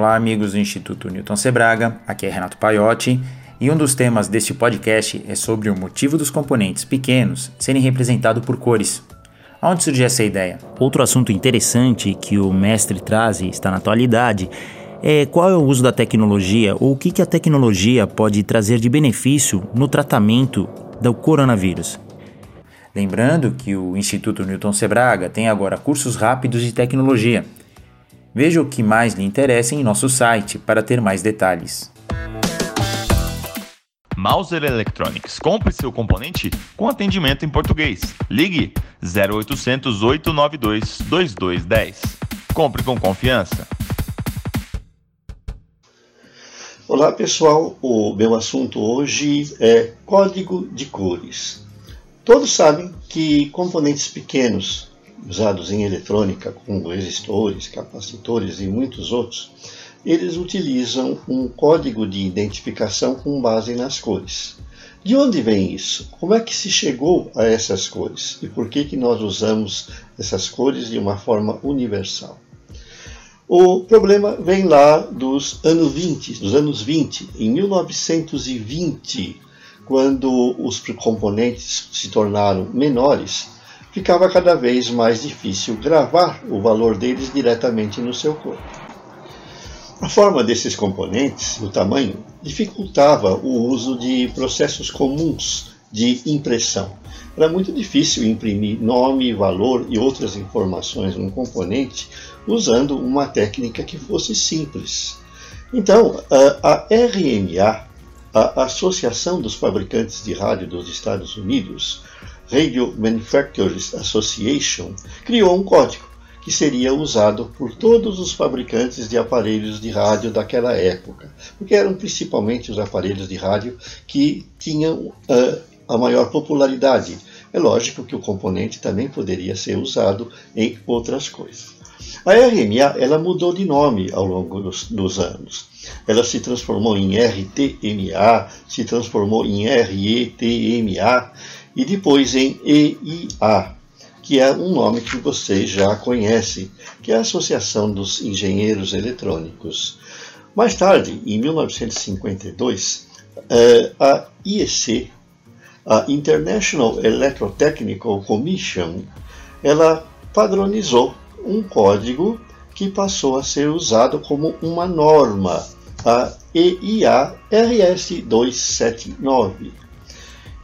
Olá, amigos do Instituto Newton Sebraga. Aqui é Renato Paiotti e um dos temas deste podcast é sobre o motivo dos componentes pequenos serem representados por cores. Onde surgiu essa ideia? Outro assunto interessante que o mestre traz e está na atualidade é qual é o uso da tecnologia ou o que, que a tecnologia pode trazer de benefício no tratamento do coronavírus. Lembrando que o Instituto Newton Sebraga tem agora cursos rápidos de tecnologia. Veja o que mais lhe interessa em nosso site para ter mais detalhes. Mauser Electronics. Compre seu componente com atendimento em português. Ligue 0800 892 2210. Compre com confiança. Olá pessoal, o meu assunto hoje é código de cores. Todos sabem que componentes pequenos usados em eletrônica, como resistores, capacitores e muitos outros, eles utilizam um código de identificação com base nas cores. De onde vem isso? Como é que se chegou a essas cores? E por que, que nós usamos essas cores de uma forma universal? O problema vem lá dos anos 20, dos anos 20. Em 1920, quando os componentes se tornaram menores, ficava cada vez mais difícil gravar o valor deles diretamente no seu corpo. A forma desses componentes, o tamanho, dificultava o uso de processos comuns de impressão. Era muito difícil imprimir nome, valor e outras informações num componente usando uma técnica que fosse simples. Então, a RMA, a Associação dos Fabricantes de Rádio dos Estados Unidos, Radio Manufacturers Association, criou um código que seria usado por todos os fabricantes de aparelhos de rádio daquela época, porque eram principalmente os aparelhos de rádio que tinham uh, a maior popularidade. É lógico que o componente também poderia ser usado em outras coisas. A RMA ela mudou de nome ao longo dos, dos anos. Ela se transformou em RTMA, se transformou em RETMA e depois em EIA, que é um nome que vocês já conhecem, que é a Associação dos Engenheiros Eletrônicos. Mais tarde, em 1952, eh, a IEC, a International Electrotechnical Commission, ela padronizou um código que passou a ser usado como uma norma, a EIA RS 279.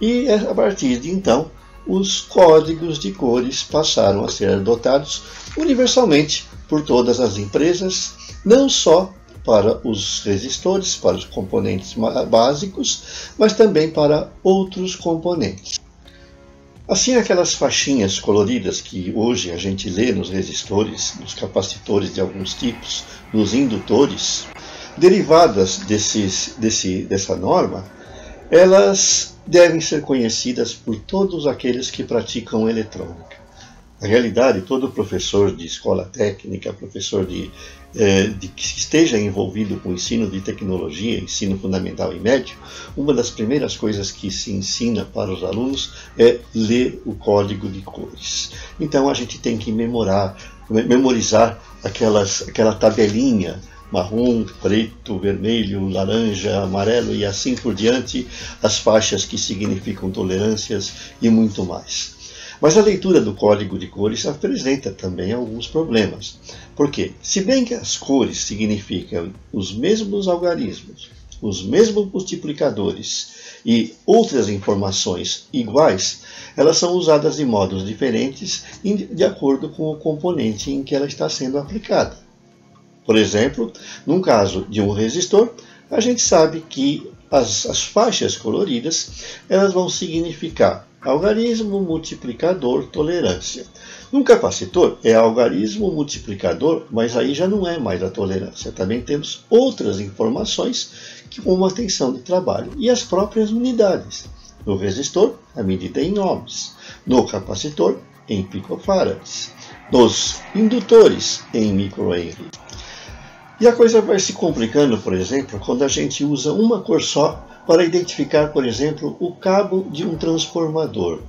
E a partir de então, os códigos de cores passaram a ser adotados universalmente por todas as empresas, não só para os resistores, para os componentes básicos, mas também para outros componentes. Assim, aquelas faixinhas coloridas que hoje a gente lê nos resistores, nos capacitores de alguns tipos, nos indutores, derivadas desses, desse, dessa norma, elas devem ser conhecidas por todos aqueles que praticam eletrônica. Na realidade, todo professor de escola técnica, professor de, eh, de, que esteja envolvido com ensino de tecnologia, ensino fundamental e médio, uma das primeiras coisas que se ensina para os alunos é ler o código de cores. Então a gente tem que memorar, memorizar aquelas, aquela tabelinha marrom, preto, vermelho, laranja, amarelo e assim por diante, as faixas que significam tolerâncias e muito mais. Mas a leitura do código de cores apresenta também alguns problemas. Porque, se bem que as cores significam os mesmos algarismos, os mesmos multiplicadores e outras informações iguais, elas são usadas de modos diferentes de acordo com o componente em que ela está sendo aplicada. Por exemplo, num caso de um resistor, a gente sabe que as, as faixas coloridas elas vão significar algarismo, multiplicador, tolerância. Num capacitor é algarismo, multiplicador, mas aí já não é mais a tolerância. Também temos outras informações como a tensão de trabalho e as próprias unidades. No resistor, a medida é em ohms. No capacitor, em picofarads. Nos indutores, em microhenry. E a coisa vai se complicando, por exemplo, quando a gente usa uma cor só para identificar, por exemplo, o cabo de um transformador.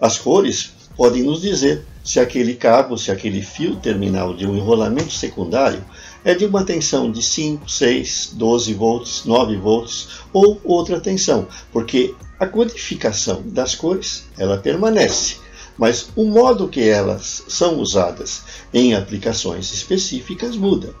As cores podem nos dizer se aquele cabo, se aquele fio terminal de um enrolamento secundário é de uma tensão de 5, 6, 12 volts, 9 volts ou outra tensão, porque a codificação das cores ela permanece, mas o modo que elas são usadas em aplicações específicas muda.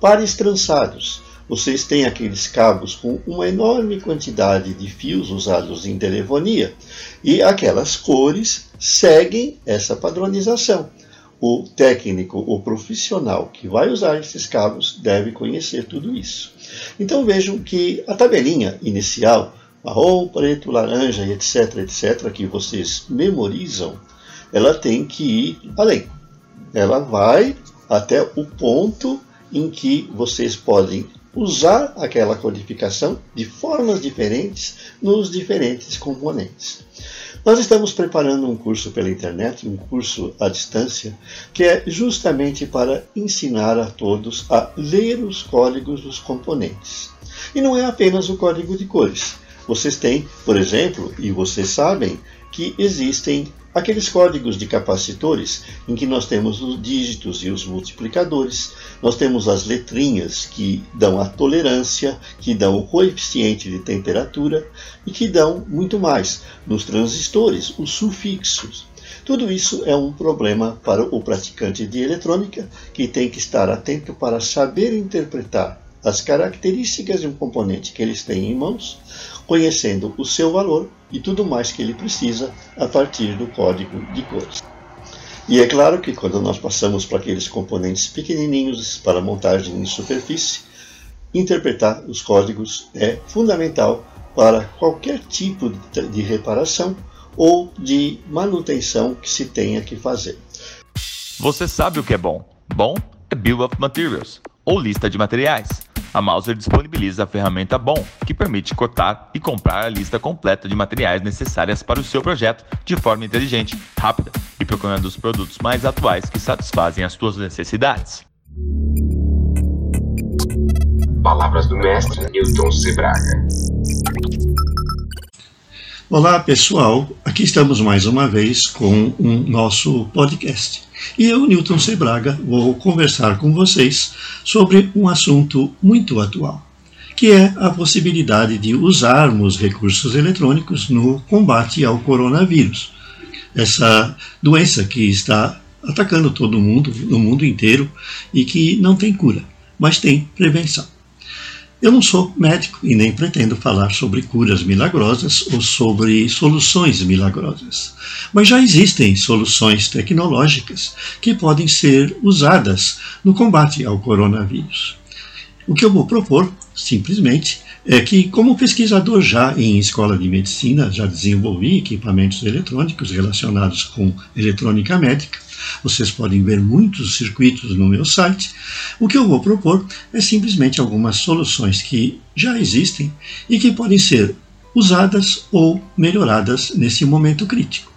Pares trançados. Vocês têm aqueles cabos com uma enorme quantidade de fios usados em telefonia e aquelas cores seguem essa padronização o técnico, o profissional que vai usar esses cabos deve conhecer tudo isso. Então vejam que a tabelinha inicial, marrom, preto, laranja, etc, etc, que vocês memorizam, ela tem que ir além. Ela vai até o ponto em que vocês podem usar aquela codificação de formas diferentes nos diferentes componentes. Nós estamos preparando um curso pela internet, um curso à distância, que é justamente para ensinar a todos a ler os códigos dos componentes. E não é apenas o código de cores. Vocês têm, por exemplo, e vocês sabem, que existem aqueles códigos de capacitores em que nós temos os dígitos e os multiplicadores, nós temos as letrinhas que dão a tolerância, que dão o coeficiente de temperatura e que dão muito mais nos transistores, os sufixos. Tudo isso é um problema para o praticante de eletrônica que tem que estar atento para saber interpretar as características de um componente que eles têm em mãos, conhecendo o seu valor e tudo mais que ele precisa a partir do código de cores. E é claro que quando nós passamos para aqueles componentes pequenininhos para montagem em superfície, interpretar os códigos é fundamental para qualquer tipo de reparação ou de manutenção que se tenha que fazer. Você sabe o que é bom? Bom é Bill of Materials, ou lista de materiais. A Mouser disponibiliza a ferramenta BOM, que permite cotar e comprar a lista completa de materiais necessárias para o seu projeto de forma inteligente, rápida e procurando os produtos mais atuais que satisfazem as suas necessidades. Palavras do mestre Newton Sebraga. Olá pessoal, aqui estamos mais uma vez com o um nosso podcast. E eu, Newton Sebraga, vou conversar com vocês sobre um assunto muito atual, que é a possibilidade de usarmos recursos eletrônicos no combate ao coronavírus. Essa doença que está atacando todo mundo, no mundo inteiro, e que não tem cura, mas tem prevenção. Eu não sou médico e nem pretendo falar sobre curas milagrosas ou sobre soluções milagrosas, mas já existem soluções tecnológicas que podem ser usadas no combate ao coronavírus. O que eu vou propor, simplesmente, é que, como pesquisador já em escola de medicina, já desenvolvi equipamentos eletrônicos relacionados com eletrônica médica, vocês podem ver muitos circuitos no meu site. O que eu vou propor é simplesmente algumas soluções que já existem e que podem ser usadas ou melhoradas nesse momento crítico.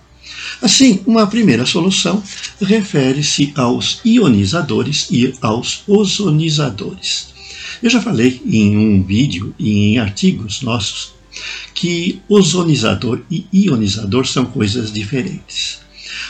Assim, uma primeira solução refere-se aos ionizadores e aos ozonizadores. Eu já falei em um vídeo e em artigos nossos que ozonizador e ionizador são coisas diferentes.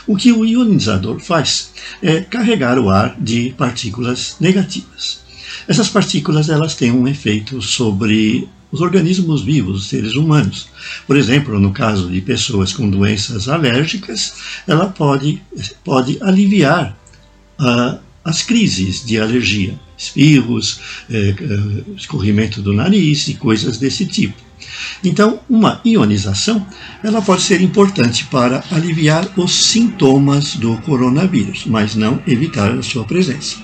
O que o ionizador faz é carregar o ar de partículas negativas. Essas partículas elas têm um efeito sobre os organismos vivos, os seres humanos. Por exemplo, no caso de pessoas com doenças alérgicas, ela pode, pode aliviar uh, as crises de alergia, espirros, eh, eh, escorrimento do nariz e coisas desse tipo. Então, uma ionização ela pode ser importante para aliviar os sintomas do coronavírus, mas não evitar a sua presença.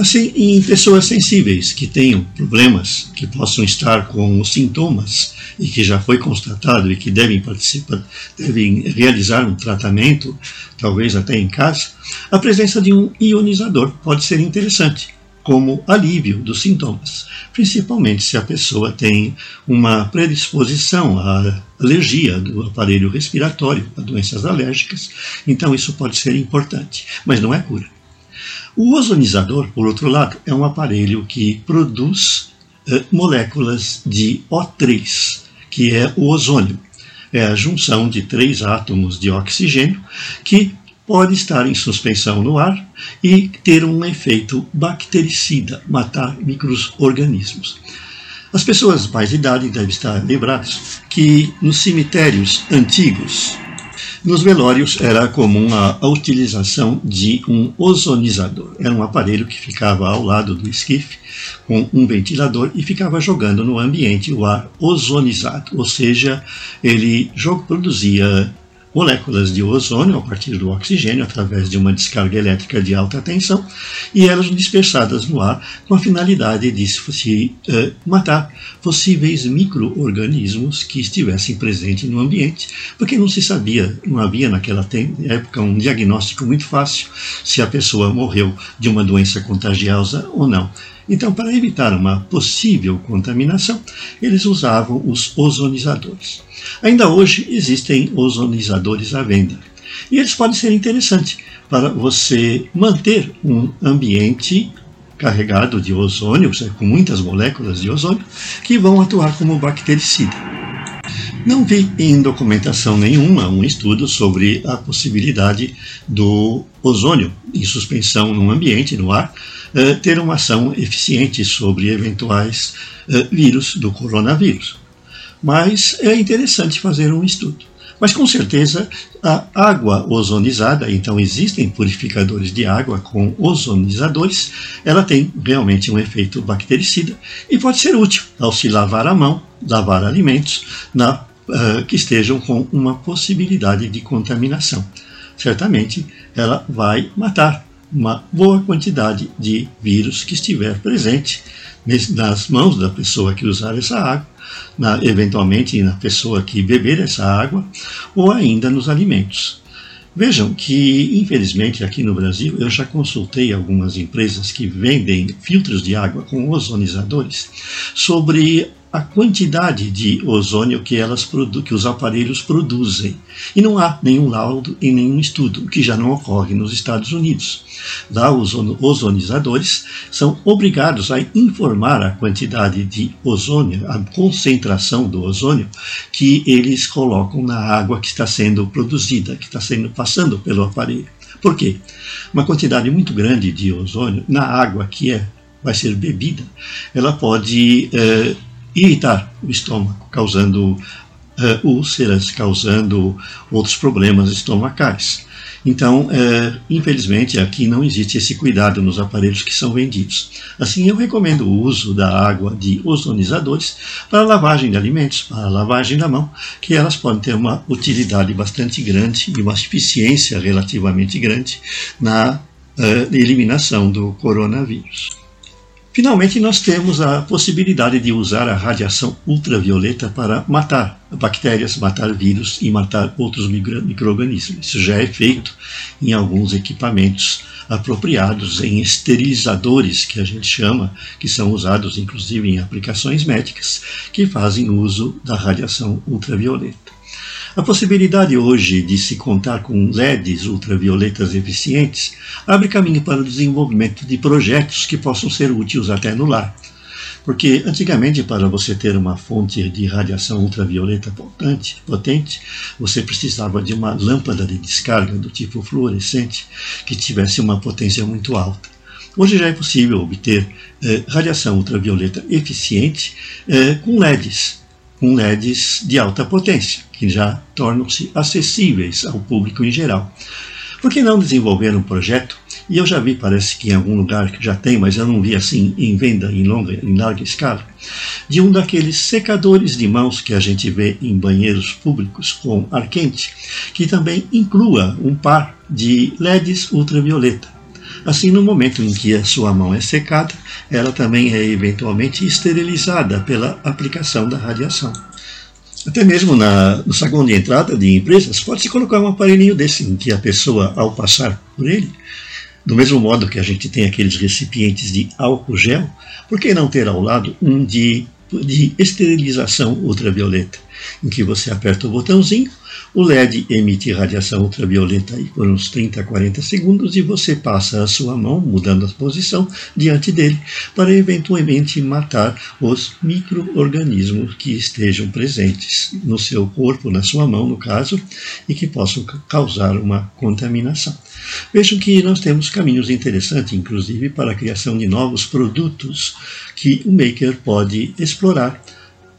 Assim, em pessoas sensíveis que tenham problemas, que possam estar com os sintomas e que já foi constatado e que devem participar, devem realizar um tratamento, talvez até em casa, a presença de um ionizador pode ser interessante como alívio dos sintomas, principalmente se a pessoa tem uma predisposição à alergia do aparelho respiratório, a doenças alérgicas, então isso pode ser importante, mas não é cura. O ozonizador, por outro lado, é um aparelho que produz eh, moléculas de O3, que é o ozônio. É a junção de três átomos de oxigênio que pode estar em suspensão no ar e ter um efeito bactericida, matar microorganismos. As pessoas mais de idade devem estar lembradas que nos cemitérios antigos, nos velórios era comum a, utilização de um ozonizador. Era um aparelho que ficava ao lado do esquife com um ventilador e ficava jogando no ambiente o ar ozonizado, ou seja, ele produzia moléculas de ozônio a partir do oxigênio através de uma descarga elétrica de alta tensão e elas dispersadas no ar com a finalidade de se uh, matar possíveis micro-organismos que estivessem presentes no ambiente, porque não se sabia, não havia naquela época um diagnóstico muito fácil se a pessoa morreu de uma doença contagiosa ou não. Então, para evitar uma possível contaminação, eles usavam os ozonizadores. Ainda hoje existem ozonizadores à venda. E eles podem ser interessantes para você manter um ambiente carregado de ozônio, com muitas moléculas de ozônio, que vão atuar como bactericida. Não vi em documentação nenhuma um estudo sobre a possibilidade do ozônio em suspensão no ambiente, no ar, eh, ter uma ação eficiente sobre eventuais eh, vírus do coronavírus. Mas é interessante fazer um estudo. Mas com certeza a água ozonizada, então existem purificadores de água com ozonizadores, ela tem realmente um efeito bactericida e pode ser útil ao se lavar a mão, lavar alimentos na, uh, que estejam com uma possibilidade de contaminação. Certamente ela vai matar uma boa quantidade de vírus que estiver presente nas mãos da pessoa que usar essa água, na, eventualmente na pessoa que beber essa água, ou ainda nos alimentos. Vejam que, infelizmente, aqui no Brasil, eu já consultei algumas empresas que vendem filtros de água com ozonizadores sobre a quantidade de ozônio que, elas que os aparelhos produzem. E não há nenhum laudo e nenhum estudo, o que já não ocorre nos Estados Unidos. Lá, os ozonizadores são obrigados a informar a quantidade de ozônio, a concentração do ozônio que eles colocam na água que está sendo produzida, que está sendo passando pelo aparelho. Por quê? Uma quantidade muito grande de ozônio na água que é vai ser bebida, ela pode eh, irritar o estômago, causando uh, úlceras, causando outros problemas estomacais. Então, uh, infelizmente, aqui não existe esse cuidado nos aparelhos que são vendidos. Assim, eu recomendo o uso da água de ozonizadores para lavagem de alimentos, para lavagem da mão, que elas podem ter uma utilidade bastante grande e uma eficiência relativamente grande na uh, eliminação do coronavírus. Finalmente, nós temos a possibilidade de usar a radiação ultravioleta para matar bactérias, matar vírus e matar outros micro-organismos. Isso já é feito em alguns equipamentos apropriados, em esterilizadores, que a gente chama, que são usados inclusive em aplicações médicas, que fazem uso da radiação ultravioleta. A possibilidade hoje de se contar com LEDs ultravioletas eficientes abre caminho para o desenvolvimento de projetos que possam ser úteis até no lar. Porque antigamente, para você ter uma fonte de radiação ultravioleta potente, potente, você precisava de uma lâmpada de descarga do tipo fluorescente que tivesse uma potência muito alta. Hoje já é possível obter eh, radiação ultravioleta eficiente eh, com LEDs, com LEDs de alta potência, que já tornam-se acessíveis ao público em geral. Por que não desenvolver um projeto? E eu já vi, parece que em algum lugar que já tem, mas eu não vi assim em venda em, longa, em larga escala, de um daqueles secadores de mãos que a gente vê em banheiros públicos com ar quente, que também inclua um par de LEDs ultravioleta Assim, no momento em que a sua mão é secada, ela também é eventualmente esterilizada pela aplicação da radiação. Até mesmo na, no saguão de entrada de empresas, pode-se colocar um aparelhinho desse, em que a pessoa, ao passar por ele, do mesmo modo que a gente tem aqueles recipientes de álcool gel, por que não ter ao lado um de de esterilização ultravioleta, em que você aperta o botãozinho o LED emite radiação ultravioleta por uns 30 a 40 segundos e você passa a sua mão, mudando a posição, diante dele, para eventualmente matar os micro-organismos que estejam presentes no seu corpo, na sua mão, no caso, e que possam causar uma contaminação. Vejam que nós temos caminhos interessantes, inclusive, para a criação de novos produtos que o maker pode explorar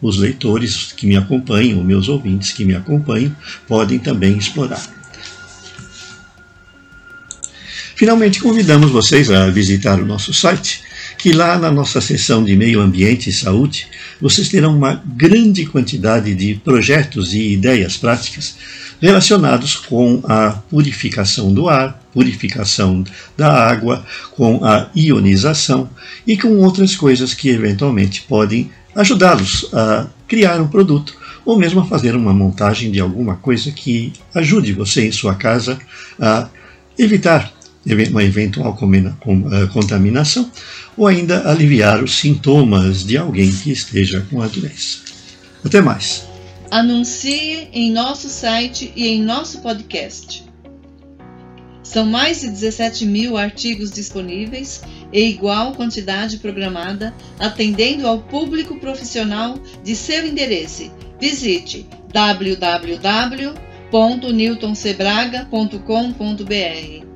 os leitores que me acompanham, meus ouvintes que me acompanham, podem também explorar. Finalmente, convidamos vocês a visitar o nosso site, que lá na nossa seção de Meio Ambiente e Saúde, vocês terão uma grande quantidade de projetos e ideias práticas relacionados com a purificação do ar, purificação da água, com a ionização e com outras coisas que eventualmente podem ajudá-los a criar um produto ou mesmo a fazer uma montagem de alguma coisa que ajude você em sua casa a evitar uma eventual eh, contaminação ou ainda aliviar os sintomas de alguém que esteja com a doença. Até mais! Anuncie em nosso site e em nosso podcast. São mais de 17 mil artigos disponíveis e igual quantidade programada, atendendo ao público profissional de seu interesse. Visite www.newtonsebraga.com.br